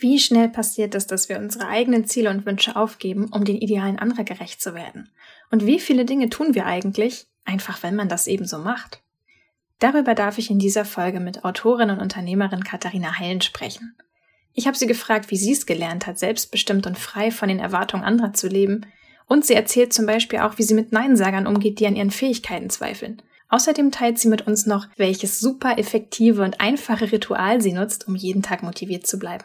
Wie schnell passiert es, dass wir unsere eigenen Ziele und Wünsche aufgeben, um den Idealen anderer gerecht zu werden? Und wie viele Dinge tun wir eigentlich, einfach wenn man das eben so macht? Darüber darf ich in dieser Folge mit Autorin und Unternehmerin Katharina Heilen sprechen. Ich habe sie gefragt, wie sie es gelernt hat, selbstbestimmt und frei von den Erwartungen anderer zu leben. Und sie erzählt zum Beispiel auch, wie sie mit Neinsagern umgeht, die an ihren Fähigkeiten zweifeln. Außerdem teilt sie mit uns noch, welches super effektive und einfache Ritual sie nutzt, um jeden Tag motiviert zu bleiben.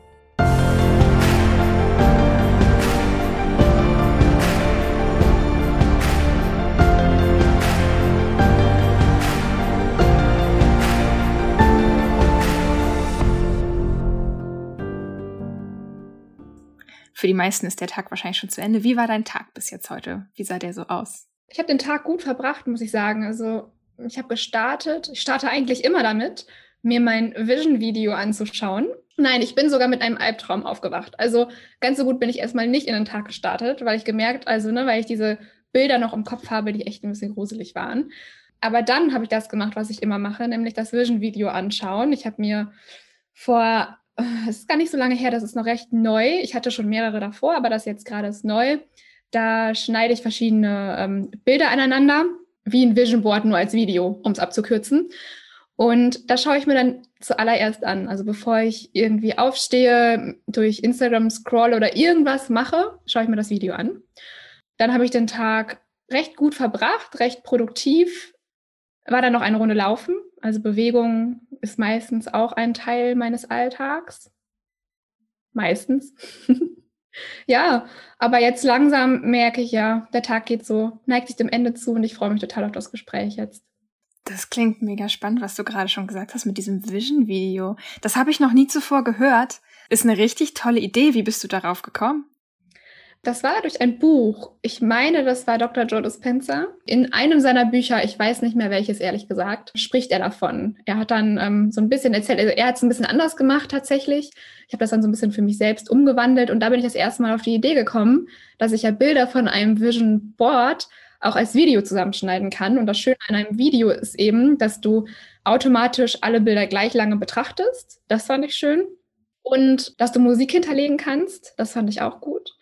Für die meisten ist der Tag wahrscheinlich schon zu Ende. Wie war dein Tag bis jetzt heute? Wie sah der so aus? Ich habe den Tag gut verbracht, muss ich sagen. Also ich habe gestartet. Ich starte eigentlich immer damit, mir mein Vision-Video anzuschauen. Nein, ich bin sogar mit einem Albtraum aufgewacht. Also ganz so gut bin ich erstmal nicht in den Tag gestartet, weil ich gemerkt, also ne, weil ich diese Bilder noch im Kopf habe, die echt ein bisschen gruselig waren. Aber dann habe ich das gemacht, was ich immer mache, nämlich das Vision-Video anschauen. Ich habe mir vor es ist gar nicht so lange her, das ist noch recht neu. Ich hatte schon mehrere davor, aber das jetzt gerade ist neu. Da schneide ich verschiedene ähm, Bilder aneinander, wie ein Vision Board, nur als Video, um es abzukürzen. Und das schaue ich mir dann zuallererst an. Also bevor ich irgendwie aufstehe, durch Instagram scroll oder irgendwas mache, schaue ich mir das Video an. Dann habe ich den Tag recht gut verbracht, recht produktiv. War dann noch eine Runde laufen, also Bewegung ist meistens auch ein Teil meines Alltags. Meistens. ja, aber jetzt langsam merke ich ja, der Tag geht so, neigt sich dem Ende zu und ich freue mich total auf das Gespräch jetzt. Das klingt mega spannend, was du gerade schon gesagt hast mit diesem Vision-Video. Das habe ich noch nie zuvor gehört. Ist eine richtig tolle Idee. Wie bist du darauf gekommen? Das war durch ein Buch. Ich meine, das war Dr. Joe Dispenza. In einem seiner Bücher, ich weiß nicht mehr welches, ehrlich gesagt, spricht er davon. Er hat dann ähm, so ein bisschen erzählt, also er hat es ein bisschen anders gemacht tatsächlich. Ich habe das dann so ein bisschen für mich selbst umgewandelt und da bin ich das erste Mal auf die Idee gekommen, dass ich ja Bilder von einem Vision Board auch als Video zusammenschneiden kann. Und das Schöne an einem Video ist eben, dass du automatisch alle Bilder gleich lange betrachtest. Das fand ich schön. Und dass du Musik hinterlegen kannst. Das fand ich auch gut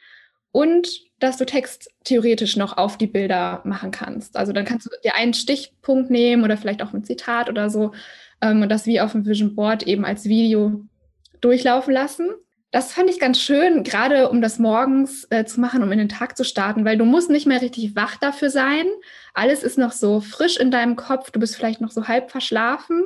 und dass du Text theoretisch noch auf die Bilder machen kannst. Also dann kannst du dir einen Stichpunkt nehmen oder vielleicht auch ein Zitat oder so ähm, und das wie auf dem Vision Board eben als Video durchlaufen lassen. Das fand ich ganz schön, gerade um das morgens äh, zu machen, um in den Tag zu starten, weil du musst nicht mehr richtig wach dafür sein. Alles ist noch so frisch in deinem Kopf, du bist vielleicht noch so halb verschlafen.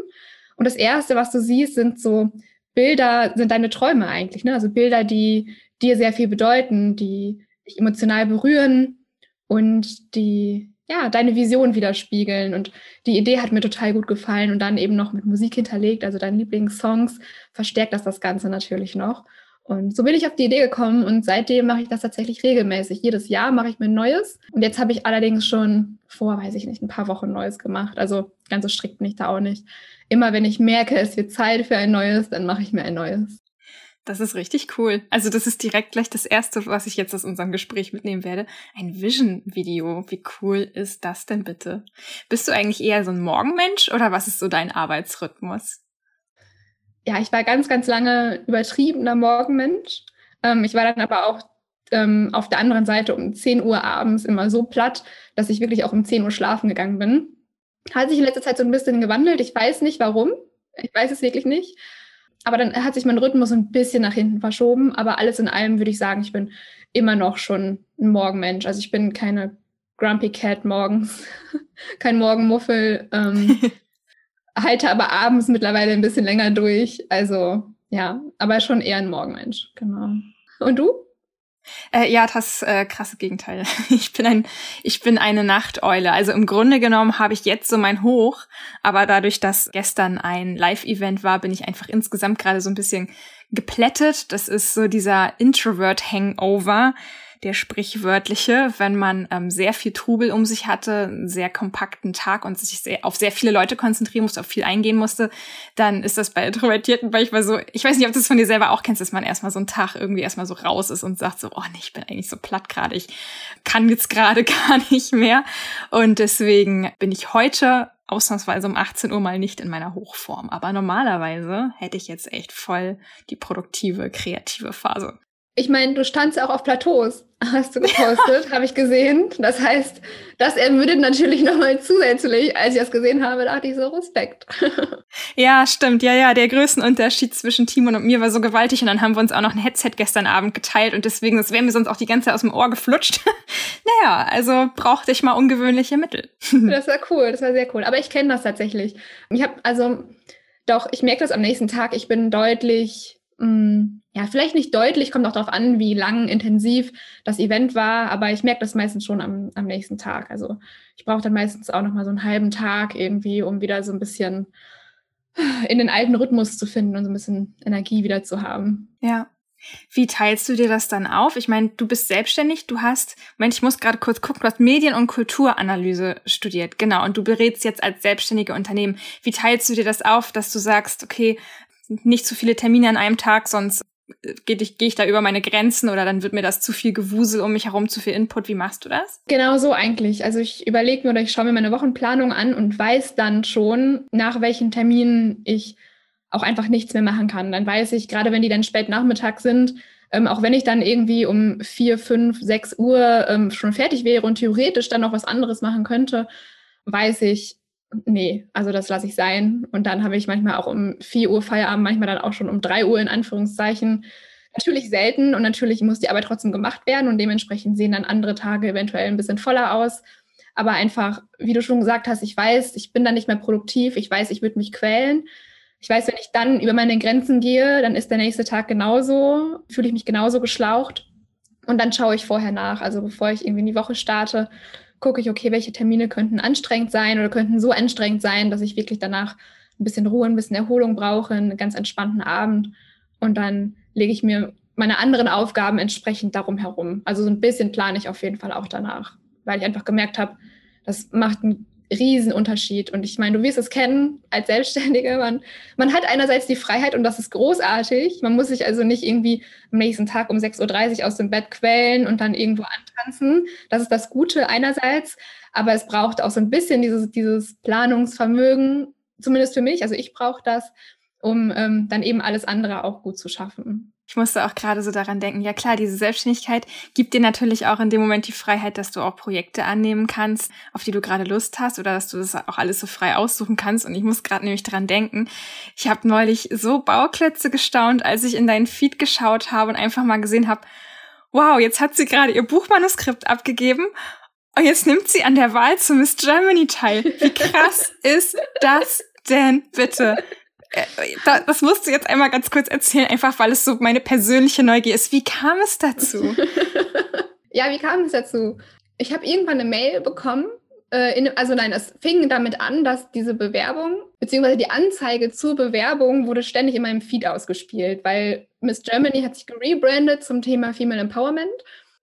Und das Erste, was du siehst, sind so Bilder, sind deine Träume eigentlich. Ne? Also Bilder, die dir sehr viel bedeuten, die dich emotional berühren und die ja, deine Vision widerspiegeln. Und die Idee hat mir total gut gefallen und dann eben noch mit Musik hinterlegt, also deine Lieblingssongs, verstärkt das das Ganze natürlich noch. Und so bin ich auf die Idee gekommen und seitdem mache ich das tatsächlich regelmäßig. Jedes Jahr mache ich mir ein neues. Und jetzt habe ich allerdings schon vor, weiß ich nicht, ein paar Wochen neues gemacht. Also ganz so strikt bin ich da auch nicht. Immer wenn ich merke, es wird Zeit für ein neues, dann mache ich mir ein neues. Das ist richtig cool. Also das ist direkt gleich das Erste, was ich jetzt aus unserem Gespräch mitnehmen werde. Ein Vision-Video. Wie cool ist das denn bitte? Bist du eigentlich eher so ein Morgenmensch oder was ist so dein Arbeitsrhythmus? Ja, ich war ganz, ganz lange übertriebener Morgenmensch. Ähm, ich war dann aber auch ähm, auf der anderen Seite um 10 Uhr abends immer so platt, dass ich wirklich auch um 10 Uhr schlafen gegangen bin. Hat sich in letzter Zeit so ein bisschen gewandelt. Ich weiß nicht warum. Ich weiß es wirklich nicht aber dann hat sich mein Rhythmus ein bisschen nach hinten verschoben. Aber alles in allem würde ich sagen, ich bin immer noch schon ein Morgenmensch. Also ich bin keine Grumpy Cat morgens, kein Morgenmuffel, ähm, halte aber abends mittlerweile ein bisschen länger durch. Also ja, aber schon eher ein Morgenmensch, genau. Und du? Äh, ja, das äh, krasse Gegenteil. Ich bin ein, ich bin eine Nachteule. Also im Grunde genommen habe ich jetzt so mein Hoch, aber dadurch, dass gestern ein Live-Event war, bin ich einfach insgesamt gerade so ein bisschen geplättet. Das ist so dieser Introvert-Hangover, der sprichwörtliche, wenn man ähm, sehr viel Trubel um sich hatte, einen sehr kompakten Tag und sich sehr, auf sehr viele Leute konzentrieren musste, auf viel eingehen musste, dann ist das bei Introvertierten manchmal so, ich weiß nicht, ob du das von dir selber auch kennst, dass man erstmal so einen Tag irgendwie erstmal so raus ist und sagt so, oh nee, ich bin eigentlich so platt gerade, ich kann jetzt gerade gar nicht mehr. Und deswegen bin ich heute ausnahmsweise um 18 Uhr mal nicht in meiner Hochform. Aber normalerweise hätte ich jetzt echt voll die produktive, kreative Phase. Ich meine, du standst auch auf Plateaus, hast du gepostet, habe ich gesehen. Das heißt, das ermüdet natürlich nochmal zusätzlich. Als ich das gesehen habe, dachte ich so, Respekt. ja, stimmt. Ja, ja, der Größenunterschied zwischen Timon und mir war so gewaltig. Und dann haben wir uns auch noch ein Headset gestern Abend geteilt. Und deswegen, das wäre mir sonst auch die ganze Zeit aus dem Ohr geflutscht. naja, also brauchte ich mal ungewöhnliche Mittel. das war cool, das war sehr cool. Aber ich kenne das tatsächlich. Ich habe, also, doch, ich merke das am nächsten Tag. Ich bin deutlich ja, vielleicht nicht deutlich, kommt auch darauf an, wie lang, intensiv das Event war, aber ich merke das meistens schon am, am nächsten Tag. Also ich brauche dann meistens auch nochmal so einen halben Tag irgendwie, um wieder so ein bisschen in den alten Rhythmus zu finden und so ein bisschen Energie wieder zu haben. Ja. Wie teilst du dir das dann auf? Ich meine, du bist selbstständig, du hast, Moment, ich muss gerade kurz gucken, du hast Medien- und Kulturanalyse studiert, genau, und du berätst jetzt als selbstständige Unternehmen. Wie teilst du dir das auf, dass du sagst, okay, nicht zu viele Termine an einem Tag, sonst gehe ich, geh ich da über meine Grenzen oder dann wird mir das zu viel Gewusel um mich herum, zu viel Input. Wie machst du das? Genau so eigentlich. Also ich überlege mir oder ich schaue mir meine Wochenplanung an und weiß dann schon, nach welchen Terminen ich auch einfach nichts mehr machen kann. Dann weiß ich, gerade wenn die dann spät Nachmittag sind, ähm, auch wenn ich dann irgendwie um vier, fünf, sechs Uhr ähm, schon fertig wäre und theoretisch dann noch was anderes machen könnte, weiß ich, nee, also das lasse ich sein. Und dann habe ich manchmal auch um 4 Uhr Feierabend, manchmal dann auch schon um 3 Uhr in Anführungszeichen. Natürlich selten und natürlich muss die Arbeit trotzdem gemacht werden und dementsprechend sehen dann andere Tage eventuell ein bisschen voller aus. Aber einfach, wie du schon gesagt hast, ich weiß, ich bin dann nicht mehr produktiv, ich weiß, ich würde mich quälen. Ich weiß, wenn ich dann über meine Grenzen gehe, dann ist der nächste Tag genauso, fühle ich mich genauso geschlaucht. Und dann schaue ich vorher nach. Also bevor ich irgendwie in die Woche starte, gucke ich, okay, welche Termine könnten anstrengend sein oder könnten so anstrengend sein, dass ich wirklich danach ein bisschen Ruhe, ein bisschen Erholung brauche, einen ganz entspannten Abend. Und dann lege ich mir meine anderen Aufgaben entsprechend darum herum. Also so ein bisschen plane ich auf jeden Fall auch danach, weil ich einfach gemerkt habe, das macht einen Riesenunterschied. Und ich meine, du wirst es kennen als Selbstständige. Man, man hat einerseits die Freiheit und das ist großartig. Man muss sich also nicht irgendwie am nächsten Tag um 6.30 Uhr aus dem Bett quälen und dann irgendwo antanzen. Das ist das Gute einerseits. Aber es braucht auch so ein bisschen dieses, dieses Planungsvermögen, zumindest für mich. Also ich brauche das, um ähm, dann eben alles andere auch gut zu schaffen. Ich musste auch gerade so daran denken, ja klar, diese Selbstständigkeit gibt dir natürlich auch in dem Moment die Freiheit, dass du auch Projekte annehmen kannst, auf die du gerade Lust hast oder dass du das auch alles so frei aussuchen kannst. Und ich muss gerade nämlich daran denken, ich habe neulich so Bauklötze gestaunt, als ich in deinen Feed geschaut habe und einfach mal gesehen habe, wow, jetzt hat sie gerade ihr Buchmanuskript abgegeben und jetzt nimmt sie an der Wahl zu Miss Germany teil. Wie krass ist das denn bitte? Äh, das musst du jetzt einmal ganz kurz erzählen, einfach weil es so meine persönliche Neugier ist. Wie kam es dazu? ja, wie kam es dazu? Ich habe irgendwann eine Mail bekommen. Äh, in, also nein, es fing damit an, dass diese Bewerbung, beziehungsweise die Anzeige zur Bewerbung wurde ständig in meinem Feed ausgespielt, weil Miss Germany hat sich gerebrandet zum Thema Female Empowerment.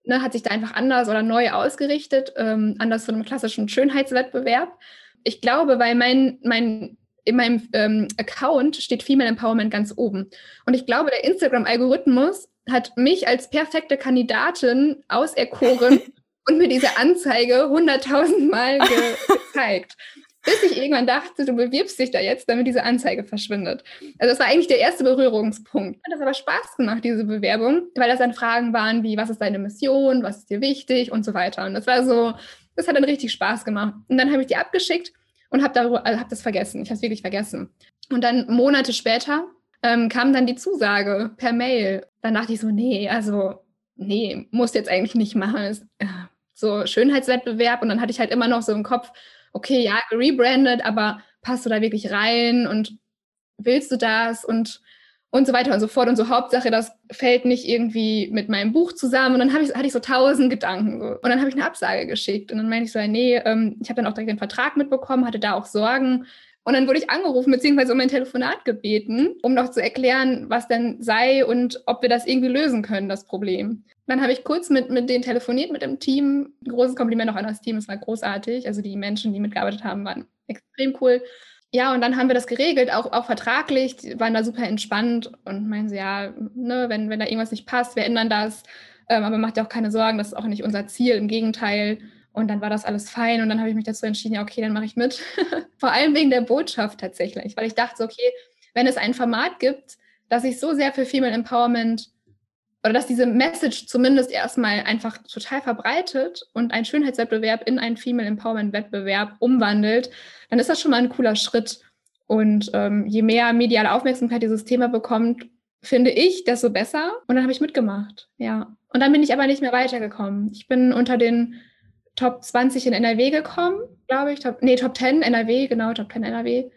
Ne, hat sich da einfach anders oder neu ausgerichtet, ähm, anders von einem klassischen Schönheitswettbewerb. Ich glaube, weil mein, mein in meinem ähm, Account steht Female Empowerment ganz oben. Und ich glaube, der Instagram-Algorithmus hat mich als perfekte Kandidatin auserkoren und mir diese Anzeige hunderttausend Mal ge gezeigt. Bis ich irgendwann dachte, du bewirbst dich da jetzt, damit diese Anzeige verschwindet. Also das war eigentlich der erste Berührungspunkt. Hat das aber Spaß gemacht, diese Bewerbung, weil das dann Fragen waren wie, was ist deine Mission, was ist dir wichtig und so weiter. Und das war so, das hat dann richtig Spaß gemacht. Und dann habe ich die abgeschickt und habe also hab das vergessen. Ich habe es wirklich vergessen. Und dann Monate später ähm, kam dann die Zusage per Mail. Dann dachte ich so, nee, also nee, musst jetzt eigentlich nicht machen. Äh, so Schönheitswettbewerb und dann hatte ich halt immer noch so im Kopf, okay, ja, rebranded, aber passt du da wirklich rein und willst du das und und so weiter und so fort. Und so Hauptsache, das fällt nicht irgendwie mit meinem Buch zusammen. Und dann ich, hatte ich so tausend Gedanken. So. Und dann habe ich eine Absage geschickt. Und dann meinte ich so, nee, ähm, ich habe dann auch direkt den Vertrag mitbekommen, hatte da auch Sorgen, Und dann wurde ich angerufen, beziehungsweise um ein Telefonat gebeten, um noch zu erklären, was denn sei und ob wir das irgendwie lösen können, das Problem. Dann habe ich kurz mit, mit denen telefoniert, mit dem Team. Ein großes Kompliment auch an das Team, es war großartig. Also die Menschen, die mitgearbeitet haben, waren extrem cool. Ja, und dann haben wir das geregelt, auch, auch vertraglich, die waren da super entspannt und meinen sie, ja, ne, wenn, wenn da irgendwas nicht passt, wir ändern das. Ähm, aber macht ja auch keine Sorgen, das ist auch nicht unser Ziel, im Gegenteil. Und dann war das alles fein und dann habe ich mich dazu entschieden, ja, okay, dann mache ich mit. Vor allem wegen der Botschaft tatsächlich, weil ich dachte, okay, wenn es ein Format gibt, das sich so sehr für Female Empowerment oder dass diese Message zumindest erstmal einfach total verbreitet und ein Schönheitswettbewerb in einen Female Empowerment Wettbewerb umwandelt, dann ist das schon mal ein cooler Schritt. Und ähm, je mehr mediale Aufmerksamkeit dieses Thema bekommt, finde ich, desto besser. Und dann habe ich mitgemacht, ja. Und dann bin ich aber nicht mehr weitergekommen. Ich bin unter den Top 20 in NRW gekommen, glaube ich. Top, nee, Top 10 NRW, genau, Top 10 NRW.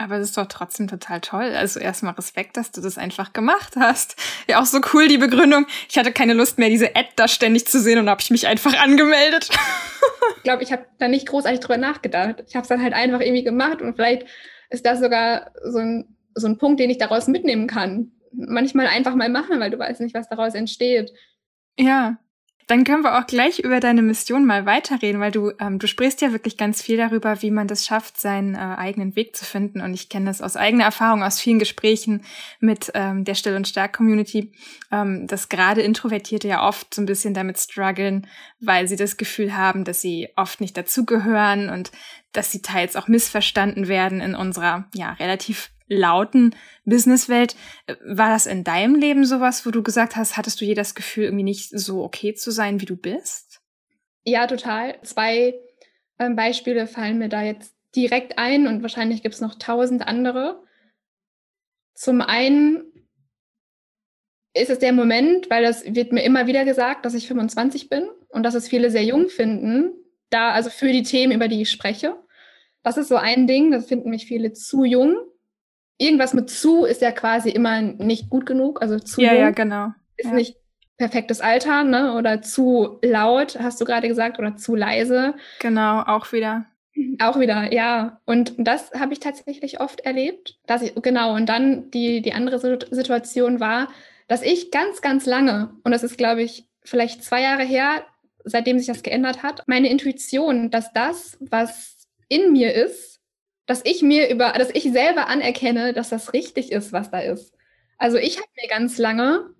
Aber es ist doch trotzdem total toll. Also erstmal Respekt, dass du das einfach gemacht hast. Ja, auch so cool die Begründung. Ich hatte keine Lust mehr, diese Ad da ständig zu sehen und habe ich mich einfach angemeldet. ich glaube, ich habe da nicht großartig drüber nachgedacht. Ich habe es dann halt einfach irgendwie gemacht und vielleicht ist das sogar so ein, so ein Punkt, den ich daraus mitnehmen kann. Manchmal einfach mal machen, weil du weißt nicht, was daraus entsteht. Ja, dann können wir auch gleich über deine Mission mal weiterreden, weil du, ähm, du sprichst ja wirklich ganz viel darüber, wie man das schafft, seinen äh, eigenen Weg zu finden. Und ich kenne das aus eigener Erfahrung, aus vielen Gesprächen mit ähm, der Still- und Stark-Community, ähm, dass gerade Introvertierte ja oft so ein bisschen damit strugglen, weil sie das Gefühl haben, dass sie oft nicht dazugehören und dass sie teils auch missverstanden werden in unserer ja relativ lauten Businesswelt. War das in deinem Leben sowas, wo du gesagt hast, hattest du je das Gefühl, irgendwie nicht so okay zu sein, wie du bist? Ja, total. Zwei ähm, Beispiele fallen mir da jetzt direkt ein und wahrscheinlich gibt es noch tausend andere. Zum einen ist es der Moment, weil das wird mir immer wieder gesagt, dass ich 25 bin und dass es viele sehr jung finden, da also für die Themen, über die ich spreche. Das ist so ein Ding, das finden mich viele zu jung irgendwas mit zu ist ja quasi immer nicht gut genug. Also zu ja, jung ja, genau. ist ja. nicht perfektes Alter, ne? Oder zu laut, hast du gerade gesagt, oder zu leise. Genau, auch wieder. Auch wieder, ja. Und das habe ich tatsächlich oft erlebt. Dass ich, genau, und dann die, die andere Situation war, dass ich ganz, ganz lange, und das ist, glaube ich, vielleicht zwei Jahre her, seitdem sich das geändert hat, meine Intuition, dass das, was in mir ist, dass ich mir über, dass ich selber anerkenne, dass das richtig ist, was da ist. Also ich habe mir ganz lange,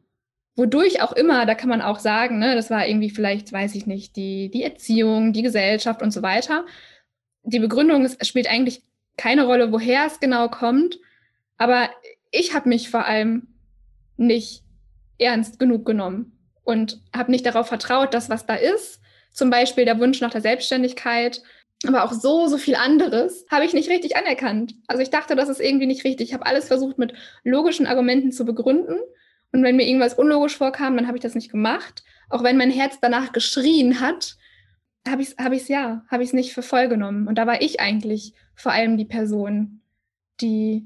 wodurch auch immer, da kann man auch sagen, ne, das war irgendwie vielleicht, weiß ich nicht, die, die Erziehung, die Gesellschaft und so weiter. Die Begründung ist, spielt eigentlich keine Rolle, woher es genau kommt. Aber ich habe mich vor allem nicht ernst genug genommen und habe nicht darauf vertraut, dass was da ist, zum Beispiel der Wunsch nach der Selbstständigkeit aber auch so, so viel anderes habe ich nicht richtig anerkannt. Also ich dachte, das ist irgendwie nicht richtig. Ich habe alles versucht mit logischen Argumenten zu begründen. Und wenn mir irgendwas unlogisch vorkam, dann habe ich das nicht gemacht. Auch wenn mein Herz danach geschrien hat, habe ich es hab ja, habe ich es nicht für voll genommen. Und da war ich eigentlich vor allem die Person, die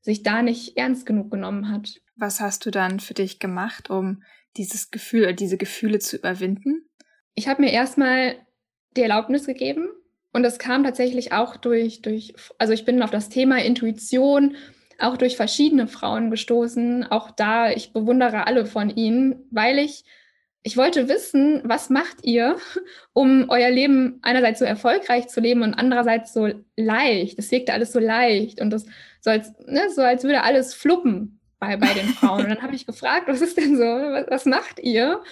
sich da nicht ernst genug genommen hat. Was hast du dann für dich gemacht, um dieses Gefühl, diese Gefühle zu überwinden? Ich habe mir erstmal die Erlaubnis gegeben, und das kam tatsächlich auch durch, durch, also ich bin auf das Thema Intuition auch durch verschiedene Frauen gestoßen. Auch da, ich bewundere alle von ihnen, weil ich, ich wollte wissen, was macht ihr, um euer Leben einerseits so erfolgreich zu leben und andererseits so leicht. Das wirkte alles so leicht und das so als, ne, so als würde alles fluppen bei, bei den Frauen. Und dann habe ich gefragt, was ist denn so, was, was macht ihr?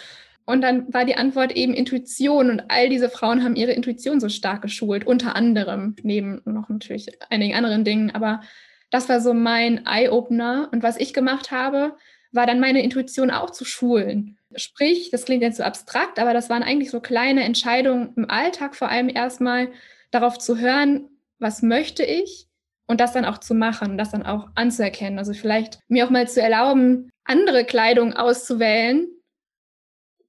Und dann war die Antwort eben Intuition. Und all diese Frauen haben ihre Intuition so stark geschult, unter anderem, neben noch natürlich einigen anderen Dingen. Aber das war so mein Eye-Opener. Und was ich gemacht habe, war dann meine Intuition auch zu schulen. Sprich, das klingt jetzt so abstrakt, aber das waren eigentlich so kleine Entscheidungen im Alltag, vor allem erstmal darauf zu hören, was möchte ich und das dann auch zu machen, das dann auch anzuerkennen. Also vielleicht mir auch mal zu erlauben, andere Kleidung auszuwählen,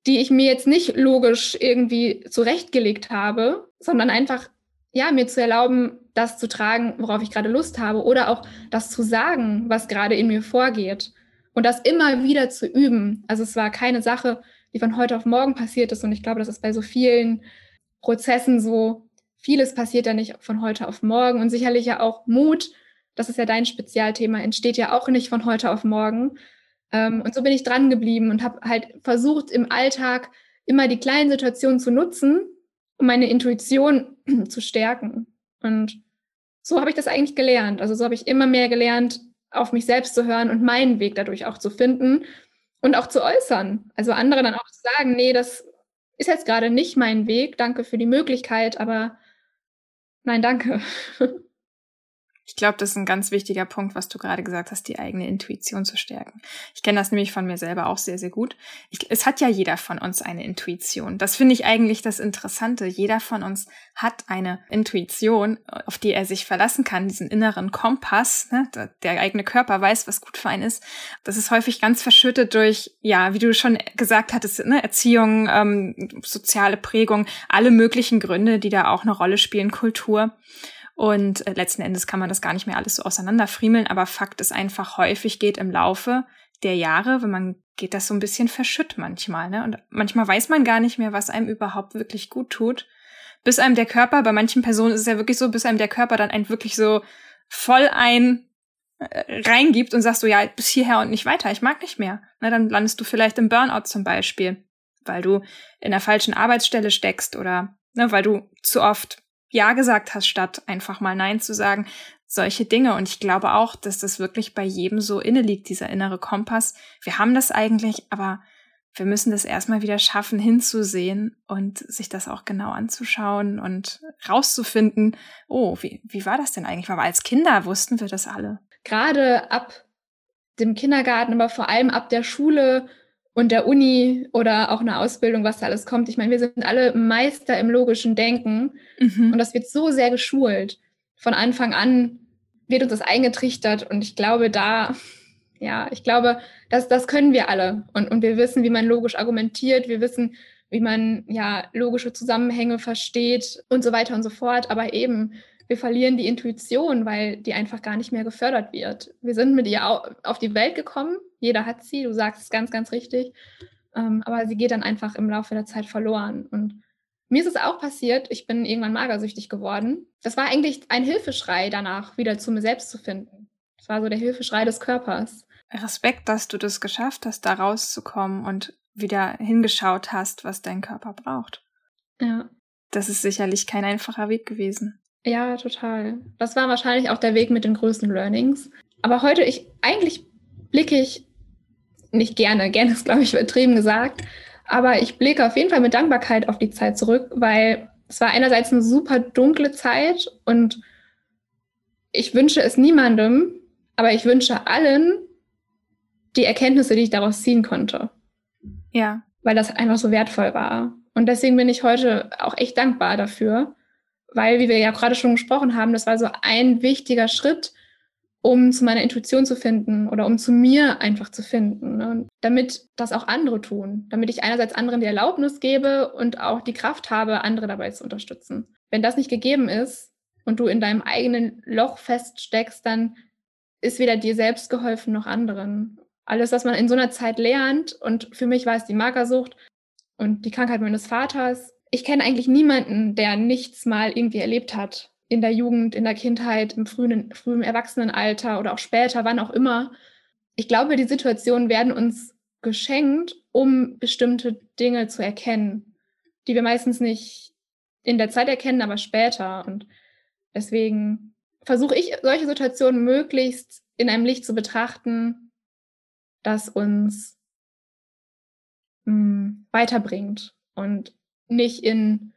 die ich mir jetzt nicht logisch irgendwie zurechtgelegt habe, sondern einfach, ja, mir zu erlauben, das zu tragen, worauf ich gerade Lust habe oder auch das zu sagen, was gerade in mir vorgeht und das immer wieder zu üben. Also es war keine Sache, die von heute auf morgen passiert ist und ich glaube, das ist bei so vielen Prozessen so, vieles passiert ja nicht von heute auf morgen und sicherlich ja auch Mut, das ist ja dein Spezialthema, entsteht ja auch nicht von heute auf morgen. Ähm, und so bin ich dran geblieben und habe halt versucht, im Alltag immer die kleinen Situationen zu nutzen, um meine Intuition zu stärken. Und so habe ich das eigentlich gelernt. Also so habe ich immer mehr gelernt, auf mich selbst zu hören und meinen Weg dadurch auch zu finden und auch zu äußern. Also andere dann auch zu sagen, nee, das ist jetzt gerade nicht mein Weg, danke für die Möglichkeit, aber nein, danke. Ich glaube, das ist ein ganz wichtiger Punkt, was du gerade gesagt hast, die eigene Intuition zu stärken. Ich kenne das nämlich von mir selber auch sehr, sehr gut. Ich, es hat ja jeder von uns eine Intuition. Das finde ich eigentlich das Interessante. Jeder von uns hat eine Intuition, auf die er sich verlassen kann, diesen inneren Kompass. Ne? Der eigene Körper weiß, was gut für einen ist. Das ist häufig ganz verschüttet durch, ja, wie du schon gesagt hattest, ne? Erziehung, ähm, soziale Prägung, alle möglichen Gründe, die da auch eine Rolle spielen, Kultur. Und äh, letzten Endes kann man das gar nicht mehr alles so auseinanderfriemeln, aber Fakt ist einfach, häufig geht im Laufe der Jahre, wenn man geht das so ein bisschen verschütt manchmal, ne? Und manchmal weiß man gar nicht mehr, was einem überhaupt wirklich gut tut. Bis einem der Körper, bei manchen Personen ist es ja wirklich so, bis einem der Körper dann ein wirklich so voll ein äh, reingibt und sagst so, ja, bis hierher und nicht weiter, ich mag nicht mehr. Na, dann landest du vielleicht im Burnout zum Beispiel, weil du in der falschen Arbeitsstelle steckst oder ne, weil du zu oft ja gesagt hast, statt einfach mal Nein zu sagen. Solche Dinge. Und ich glaube auch, dass das wirklich bei jedem so inne liegt, dieser innere Kompass. Wir haben das eigentlich, aber wir müssen das erstmal wieder schaffen, hinzusehen und sich das auch genau anzuschauen und rauszufinden, oh, wie, wie war das denn eigentlich? Weil als Kinder wussten wir das alle. Gerade ab dem Kindergarten, aber vor allem ab der Schule und der Uni oder auch eine Ausbildung, was da alles kommt. Ich meine, wir sind alle Meister im logischen Denken mhm. und das wird so sehr geschult. Von Anfang an wird uns das eingetrichtert und ich glaube, da, ja, ich glaube, das, das können wir alle und, und wir wissen, wie man logisch argumentiert, wir wissen, wie man ja logische Zusammenhänge versteht und so weiter und so fort. Aber eben, wir verlieren die Intuition, weil die einfach gar nicht mehr gefördert wird. Wir sind mit ihr auf die Welt gekommen, jeder hat sie, du sagst es ganz, ganz richtig, ähm, aber sie geht dann einfach im Laufe der Zeit verloren. Und mir ist es auch passiert, ich bin irgendwann magersüchtig geworden. Das war eigentlich ein Hilfeschrei danach, wieder zu mir selbst zu finden. Das war so der Hilfeschrei des Körpers. Respekt, dass du das geschafft hast, da rauszukommen und wieder hingeschaut hast, was dein Körper braucht. Ja. Das ist sicherlich kein einfacher Weg gewesen. Ja, total. Das war wahrscheinlich auch der Weg mit den größten Learnings. Aber heute, ich, eigentlich blicke ich nicht gerne, gerne ist, glaube ich, übertrieben gesagt, aber ich blicke auf jeden Fall mit Dankbarkeit auf die Zeit zurück, weil es war einerseits eine super dunkle Zeit und ich wünsche es niemandem, aber ich wünsche allen die Erkenntnisse, die ich daraus ziehen konnte. Ja. Weil das einfach so wertvoll war. Und deswegen bin ich heute auch echt dankbar dafür weil, wie wir ja gerade schon gesprochen haben, das war so ein wichtiger Schritt, um zu meiner Intuition zu finden oder um zu mir einfach zu finden. Ne? Damit das auch andere tun. Damit ich einerseits anderen die Erlaubnis gebe und auch die Kraft habe, andere dabei zu unterstützen. Wenn das nicht gegeben ist und du in deinem eigenen Loch feststeckst, dann ist weder dir selbst geholfen noch anderen. Alles, was man in so einer Zeit lernt, und für mich war es die Magersucht und die Krankheit meines Vaters, ich kenne eigentlich niemanden, der nichts mal irgendwie erlebt hat. In der Jugend, in der Kindheit, im frühen, frühen Erwachsenenalter oder auch später, wann auch immer. Ich glaube, die Situationen werden uns geschenkt, um bestimmte Dinge zu erkennen, die wir meistens nicht in der Zeit erkennen, aber später. Und deswegen versuche ich, solche Situationen möglichst in einem Licht zu betrachten, das uns mh, hm, weiterbringt und nicht in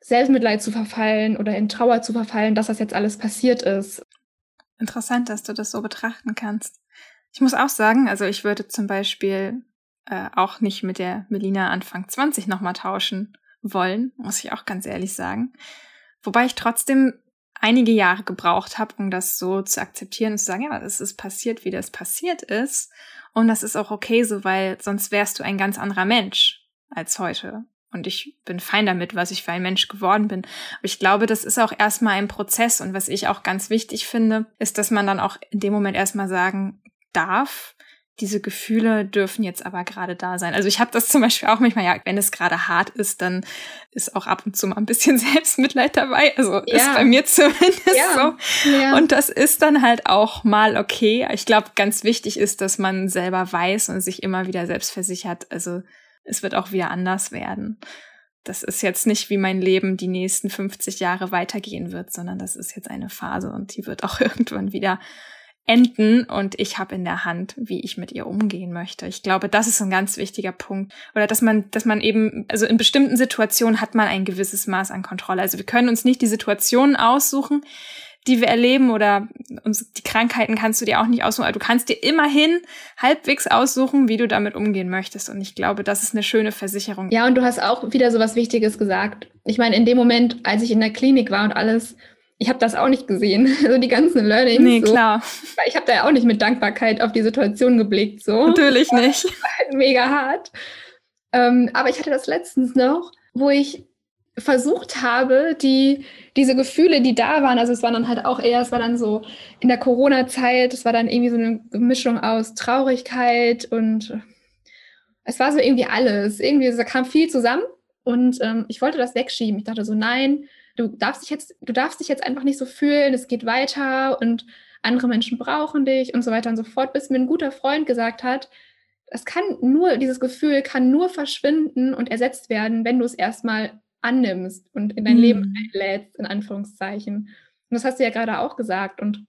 Selbstmitleid zu verfallen oder in Trauer zu verfallen, dass das jetzt alles passiert ist. Interessant, dass du das so betrachten kannst. Ich muss auch sagen, also ich würde zum Beispiel äh, auch nicht mit der Melina Anfang 20 nochmal tauschen wollen, muss ich auch ganz ehrlich sagen. Wobei ich trotzdem einige Jahre gebraucht habe, um das so zu akzeptieren und zu sagen, ja, es ist passiert, wie das passiert ist. Und das ist auch okay so, weil sonst wärst du ein ganz anderer Mensch als heute. Und ich bin fein damit, was ich für ein Mensch geworden bin. Aber ich glaube, das ist auch erstmal ein Prozess. Und was ich auch ganz wichtig finde, ist, dass man dann auch in dem Moment erstmal sagen darf, diese Gefühle dürfen jetzt aber gerade da sein. Also ich habe das zum Beispiel auch manchmal, ja, wenn es gerade hart ist, dann ist auch ab und zu mal ein bisschen Selbstmitleid dabei. Also ja. ist bei mir zumindest ja. so. Ja. Und das ist dann halt auch mal okay. Ich glaube, ganz wichtig ist, dass man selber weiß und sich immer wieder selbst versichert. Also es wird auch wieder anders werden. Das ist jetzt nicht wie mein Leben die nächsten 50 Jahre weitergehen wird, sondern das ist jetzt eine Phase und die wird auch irgendwann wieder enden und ich habe in der Hand, wie ich mit ihr umgehen möchte. Ich glaube, das ist ein ganz wichtiger Punkt. Oder dass man, dass man eben, also in bestimmten Situationen hat man ein gewisses Maß an Kontrolle. Also wir können uns nicht die Situationen aussuchen, die wir erleben oder uns, die Krankheiten kannst du dir auch nicht aussuchen. Aber du kannst dir immerhin halbwegs aussuchen, wie du damit umgehen möchtest. Und ich glaube, das ist eine schöne Versicherung. Ja, und du hast auch wieder so was Wichtiges gesagt. Ich meine, in dem Moment, als ich in der Klinik war und alles ich habe das auch nicht gesehen. Also die ganzen Learnings. Nee, so. klar. Ich habe da ja auch nicht mit Dankbarkeit auf die Situation geblickt. So. Natürlich nicht. Halt mega hart. Ähm, aber ich hatte das letztens noch, wo ich versucht habe, die, diese Gefühle, die da waren, also es war dann halt auch eher, es war dann so in der Corona-Zeit, es war dann irgendwie so eine Mischung aus Traurigkeit und es war so irgendwie alles. Irgendwie, da kam viel zusammen und ähm, ich wollte das wegschieben. Ich dachte so, nein, du darfst dich jetzt, du darfst dich jetzt einfach nicht so fühlen, es geht weiter und andere Menschen brauchen dich und so weiter und so fort, bis mir ein guter Freund gesagt hat, es kann nur, dieses Gefühl kann nur verschwinden und ersetzt werden, wenn du es erstmal annimmst und in dein mhm. Leben einlädst, in Anführungszeichen. Und das hast du ja gerade auch gesagt. Und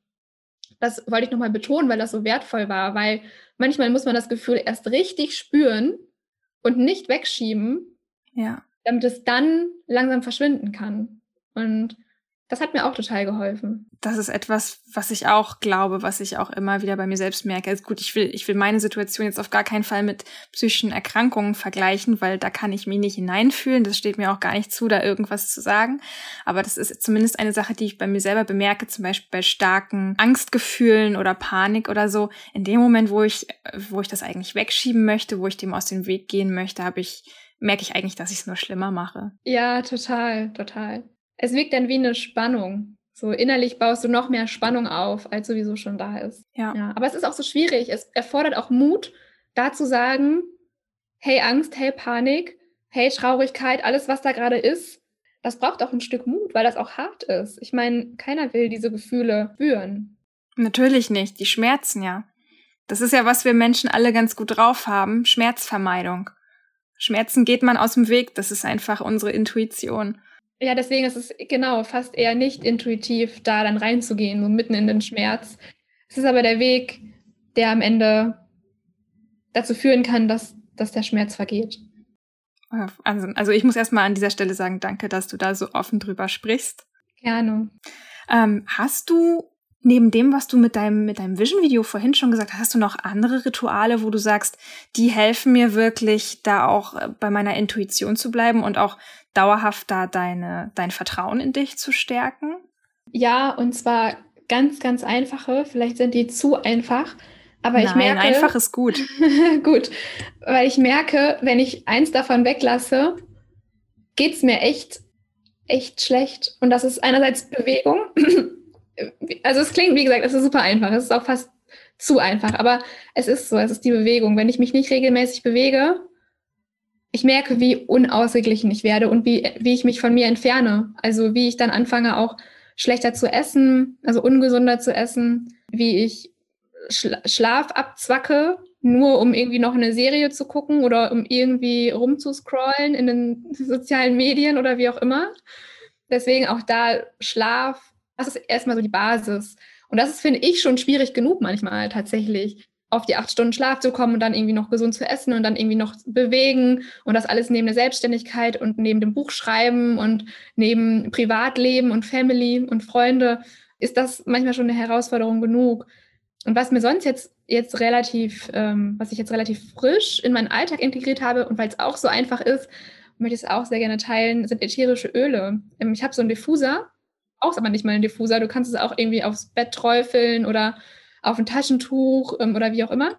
das wollte ich nochmal betonen, weil das so wertvoll war, weil manchmal muss man das Gefühl erst richtig spüren und nicht wegschieben, ja. damit es dann langsam verschwinden kann. Und das hat mir auch total geholfen. Das ist etwas, was ich auch glaube, was ich auch immer wieder bei mir selbst merke. Also gut, ich will, ich will meine Situation jetzt auf gar keinen Fall mit psychischen Erkrankungen vergleichen, weil da kann ich mich nicht hineinfühlen. Das steht mir auch gar nicht zu, da irgendwas zu sagen. Aber das ist zumindest eine Sache, die ich bei mir selber bemerke, zum Beispiel bei starken Angstgefühlen oder Panik oder so. In dem Moment, wo ich, wo ich das eigentlich wegschieben möchte, wo ich dem aus dem Weg gehen möchte, habe ich merke ich eigentlich, dass ich es nur schlimmer mache. Ja, total, total es wirkt dann wie eine Spannung. So innerlich baust du noch mehr Spannung auf, als sowieso schon da ist. Ja. ja. Aber es ist auch so schwierig. Es erfordert auch Mut, da zu sagen, hey Angst, hey Panik, hey Traurigkeit, alles, was da gerade ist, das braucht auch ein Stück Mut, weil das auch hart ist. Ich meine, keiner will diese Gefühle spüren. Natürlich nicht. Die schmerzen ja. Das ist ja, was wir Menschen alle ganz gut drauf haben. Schmerzvermeidung. Schmerzen geht man aus dem Weg. Das ist einfach unsere Intuition. Ja, deswegen ist es genau fast eher nicht intuitiv, da dann reinzugehen, so mitten in den Schmerz. Es ist aber der Weg, der am Ende dazu führen kann, dass, dass der Schmerz vergeht. Also, also ich muss erstmal an dieser Stelle sagen, danke, dass du da so offen drüber sprichst. Gerne. Ähm, hast du neben dem, was du mit deinem, mit deinem Vision-Video vorhin schon gesagt hast, hast du noch andere Rituale, wo du sagst, die helfen mir wirklich, da auch äh, bei meiner Intuition zu bleiben und auch dauerhaft da deine, dein Vertrauen in dich zu stärken? Ja, und zwar ganz, ganz einfache. Vielleicht sind die zu einfach. Aber Nein, ich merke. einfach ist gut. gut. Weil ich merke, wenn ich eins davon weglasse, geht's mir echt, echt schlecht. Und das ist einerseits Bewegung. Also es klingt, wie gesagt, es ist super einfach. Es ist auch fast zu einfach. Aber es ist so, es ist die Bewegung. Wenn ich mich nicht regelmäßig bewege, ich merke, wie unausgeglichen ich werde und wie, wie ich mich von mir entferne. Also wie ich dann anfange, auch schlechter zu essen, also ungesunder zu essen, wie ich Schla Schlaf abzwacke, nur um irgendwie noch eine Serie zu gucken oder um irgendwie rumzuscrollen in den sozialen Medien oder wie auch immer. Deswegen auch da Schlaf, das ist erstmal so die Basis. Und das ist, finde ich, schon schwierig genug manchmal tatsächlich auf die acht Stunden Schlaf zu kommen und dann irgendwie noch gesund zu essen und dann irgendwie noch bewegen und das alles neben der Selbstständigkeit und neben dem Buchschreiben und neben Privatleben und Family und Freunde ist das manchmal schon eine Herausforderung genug. Und was mir sonst jetzt, jetzt relativ, ähm, was ich jetzt relativ frisch in meinen Alltag integriert habe und weil es auch so einfach ist, möchte ich es auch sehr gerne teilen, sind ätherische Öle. Ähm, ich habe so einen Diffuser, auch aber nicht mal einen Diffuser, du kannst es auch irgendwie aufs Bett träufeln oder auf ein Taschentuch ähm, oder wie auch immer.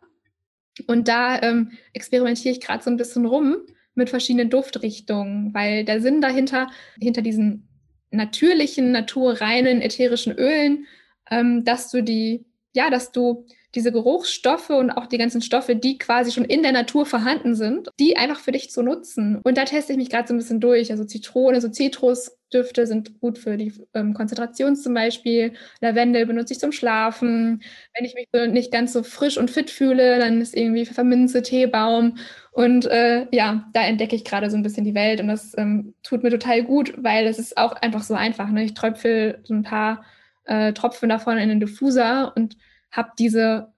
Und da ähm, experimentiere ich gerade so ein bisschen rum mit verschiedenen Duftrichtungen, weil der Sinn dahinter, hinter diesen natürlichen, naturreinen, ätherischen Ölen, ähm, dass du die, ja, dass du diese Geruchsstoffe und auch die ganzen Stoffe, die quasi schon in der Natur vorhanden sind, die einfach für dich zu nutzen. Und da teste ich mich gerade so ein bisschen durch. Also Zitrone, so Zitrusdüfte sind gut für die ähm, Konzentration zum Beispiel. Lavendel benutze ich zum Schlafen. Wenn ich mich so nicht ganz so frisch und fit fühle, dann ist irgendwie Pfefferminze, Teebaum. Und äh, ja, da entdecke ich gerade so ein bisschen die Welt und das ähm, tut mir total gut, weil es ist auch einfach so einfach. Ne? Ich tröpfel so ein paar äh, Tropfen davon in den Diffuser und habe diese,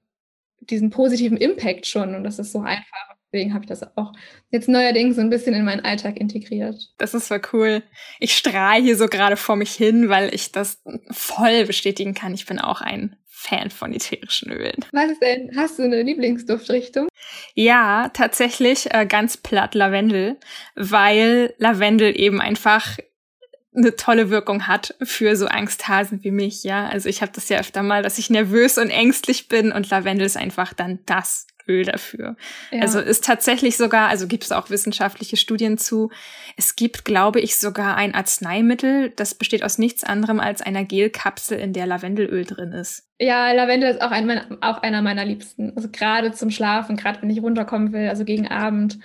diesen positiven Impact schon und das ist so einfach. Deswegen habe ich das auch jetzt neuerdings so ein bisschen in meinen Alltag integriert. Das ist voll cool. Ich strahle hier so gerade vor mich hin, weil ich das voll bestätigen kann. Ich bin auch ein Fan von ätherischen Ölen. Was ist denn? Hast du eine Lieblingsduftrichtung? Ja, tatsächlich äh, ganz platt Lavendel, weil Lavendel eben einfach eine tolle Wirkung hat für so Angsthasen wie mich, ja. Also ich habe das ja öfter mal, dass ich nervös und ängstlich bin und Lavendel ist einfach dann das Öl dafür. Ja. Also ist tatsächlich sogar, also gibt es auch wissenschaftliche Studien zu. Es gibt, glaube ich, sogar ein Arzneimittel, das besteht aus nichts anderem als einer Gelkapsel, in der Lavendelöl drin ist. Ja, Lavendel ist auch, ein, auch einer meiner Liebsten. Also gerade zum Schlafen, gerade wenn ich runterkommen will, also gegen Abend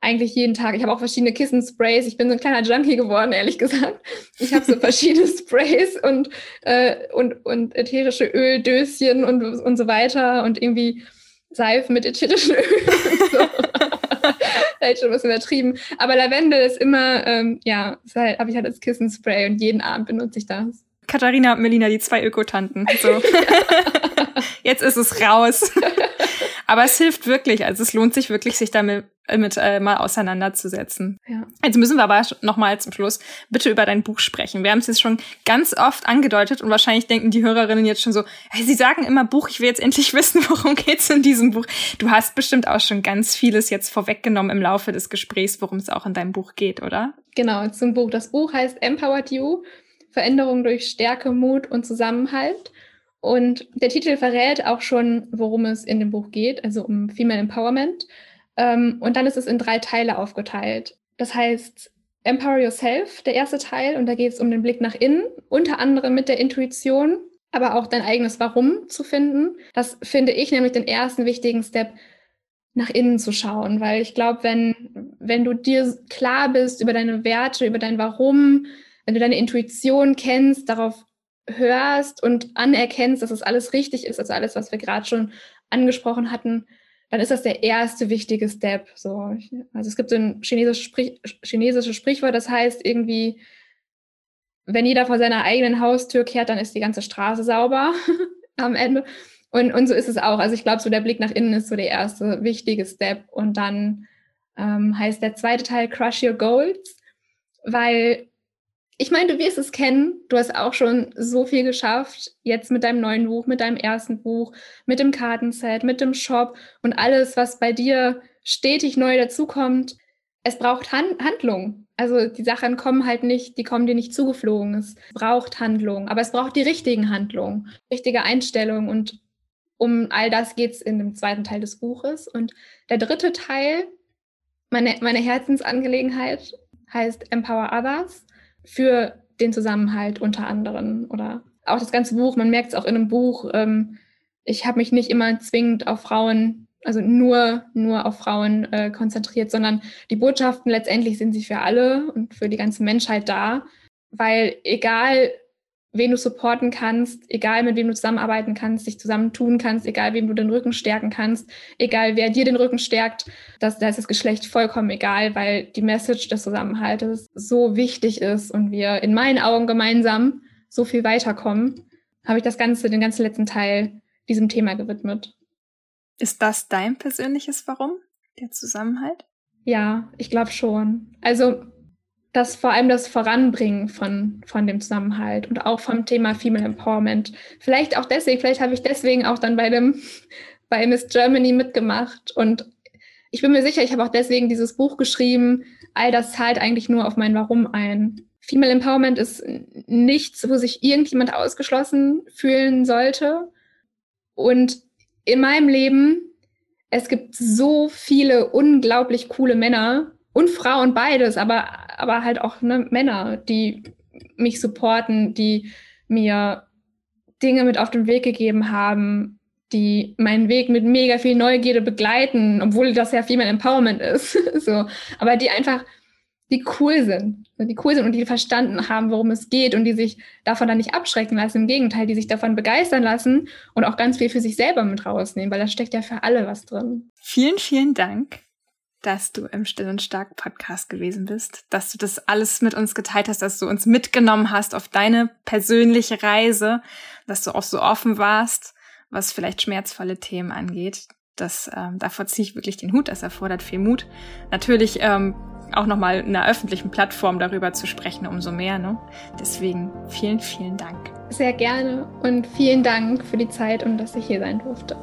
eigentlich jeden Tag. Ich habe auch verschiedene Kissensprays. Ich bin so ein kleiner Junkie geworden, ehrlich gesagt. Ich habe so verschiedene Sprays und, äh, und, und ätherische Öldöschen und, und so weiter und irgendwie Seifen mit ätherischen Öl und so. Vielleicht schon ein bisschen übertrieben. Aber Lavendel ist immer, ähm, ja, halt, habe ich halt als Kissenspray und jeden Abend benutze ich das. Katharina und Melina, die zwei Ökotanten. So. Jetzt ist es raus. Aber es hilft wirklich. Also es lohnt sich wirklich, sich damit mit, äh, mal auseinanderzusetzen. Ja. Jetzt müssen wir aber noch mal zum Schluss bitte über dein Buch sprechen. Wir haben es jetzt schon ganz oft angedeutet und wahrscheinlich denken die Hörerinnen jetzt schon so, hey, sie sagen immer Buch, ich will jetzt endlich wissen, worum geht's in diesem Buch. Du hast bestimmt auch schon ganz vieles jetzt vorweggenommen im Laufe des Gesprächs, worum es auch in deinem Buch geht, oder? Genau, zum Buch. Das Buch heißt Empowered You, Veränderung durch Stärke, Mut und Zusammenhalt. Und der Titel verrät auch schon, worum es in dem Buch geht, also um Female Empowerment. Ähm, und dann ist es in drei Teile aufgeteilt. Das heißt, Empower Yourself, der erste Teil, und da geht es um den Blick nach innen, unter anderem mit der Intuition, aber auch dein eigenes Warum zu finden. Das finde ich nämlich den ersten wichtigen Step, nach innen zu schauen, weil ich glaube, wenn, wenn du dir klar bist über deine Werte, über dein Warum, wenn du deine Intuition kennst, darauf hörst und anerkennst, dass es das alles richtig ist, also alles, was wir gerade schon angesprochen hatten, dann ist das der erste wichtige Step. So, also es gibt so ein chinesisches, Sprich, chinesisches Sprichwort, das heißt irgendwie, wenn jeder vor seiner eigenen Haustür kehrt, dann ist die ganze Straße sauber am Ende. Und, und so ist es auch. Also ich glaube, so der Blick nach innen ist so der erste wichtige Step. Und dann ähm, heißt der zweite Teil Crush Your Goals, weil ich meine, du wirst es kennen. Du hast auch schon so viel geschafft. Jetzt mit deinem neuen Buch, mit deinem ersten Buch, mit dem Kartenset, mit dem Shop und alles, was bei dir stetig neu dazukommt. Es braucht Han Handlung. Also die Sachen kommen halt nicht, die kommen dir nicht zugeflogen. Es braucht Handlung, aber es braucht die richtigen Handlungen, richtige Einstellungen und um all das geht es in dem zweiten Teil des Buches. Und der dritte Teil, meine, meine Herzensangelegenheit, heißt Empower Others für den Zusammenhalt unter anderem oder auch das ganze Buch, man merkt es auch in einem Buch, ähm, ich habe mich nicht immer zwingend auf Frauen, also nur, nur auf Frauen äh, konzentriert, sondern die Botschaften letztendlich sind sie für alle und für die ganze Menschheit da, weil egal wen du supporten kannst, egal mit wem du zusammenarbeiten kannst, dich zusammentun kannst, egal wem du den Rücken stärken kannst, egal wer dir den Rücken stärkt, dass da ist das Geschlecht vollkommen egal, weil die Message des Zusammenhaltes so wichtig ist und wir in meinen Augen gemeinsam so viel weiterkommen, habe ich das Ganze, den ganzen letzten Teil diesem Thema gewidmet. Ist das dein persönliches Warum, der Zusammenhalt? Ja, ich glaube schon. Also das vor allem das Voranbringen von, von dem Zusammenhalt und auch vom Thema Female Empowerment. Vielleicht auch deswegen, vielleicht habe ich deswegen auch dann bei dem bei Miss Germany mitgemacht und ich bin mir sicher, ich habe auch deswegen dieses Buch geschrieben. All das zahlt eigentlich nur auf mein Warum ein. Female Empowerment ist nichts, wo sich irgendjemand ausgeschlossen fühlen sollte. Und in meinem Leben, es gibt so viele unglaublich coole Männer und Frauen beides, aber aber halt auch ne, Männer, die mich supporten, die mir Dinge mit auf den Weg gegeben haben, die meinen Weg mit mega viel Neugierde begleiten, obwohl das ja Female Empowerment ist. so, aber die einfach, die cool sind, die cool sind und die verstanden haben, worum es geht und die sich davon dann nicht abschrecken lassen. Im Gegenteil, die sich davon begeistern lassen und auch ganz viel für sich selber mit rausnehmen, weil da steckt ja für alle was drin. Vielen, vielen Dank dass du im Still und Stark Podcast gewesen bist, dass du das alles mit uns geteilt hast, dass du uns mitgenommen hast auf deine persönliche Reise, dass du auch so offen warst, was vielleicht schmerzvolle Themen angeht. Das, ähm, davor ziehe ich wirklich den Hut, das erfordert viel Mut. Natürlich ähm, auch nochmal in einer öffentlichen Plattform darüber zu sprechen, umso mehr. Ne? Deswegen vielen, vielen Dank. Sehr gerne und vielen Dank für die Zeit und dass ich hier sein durfte.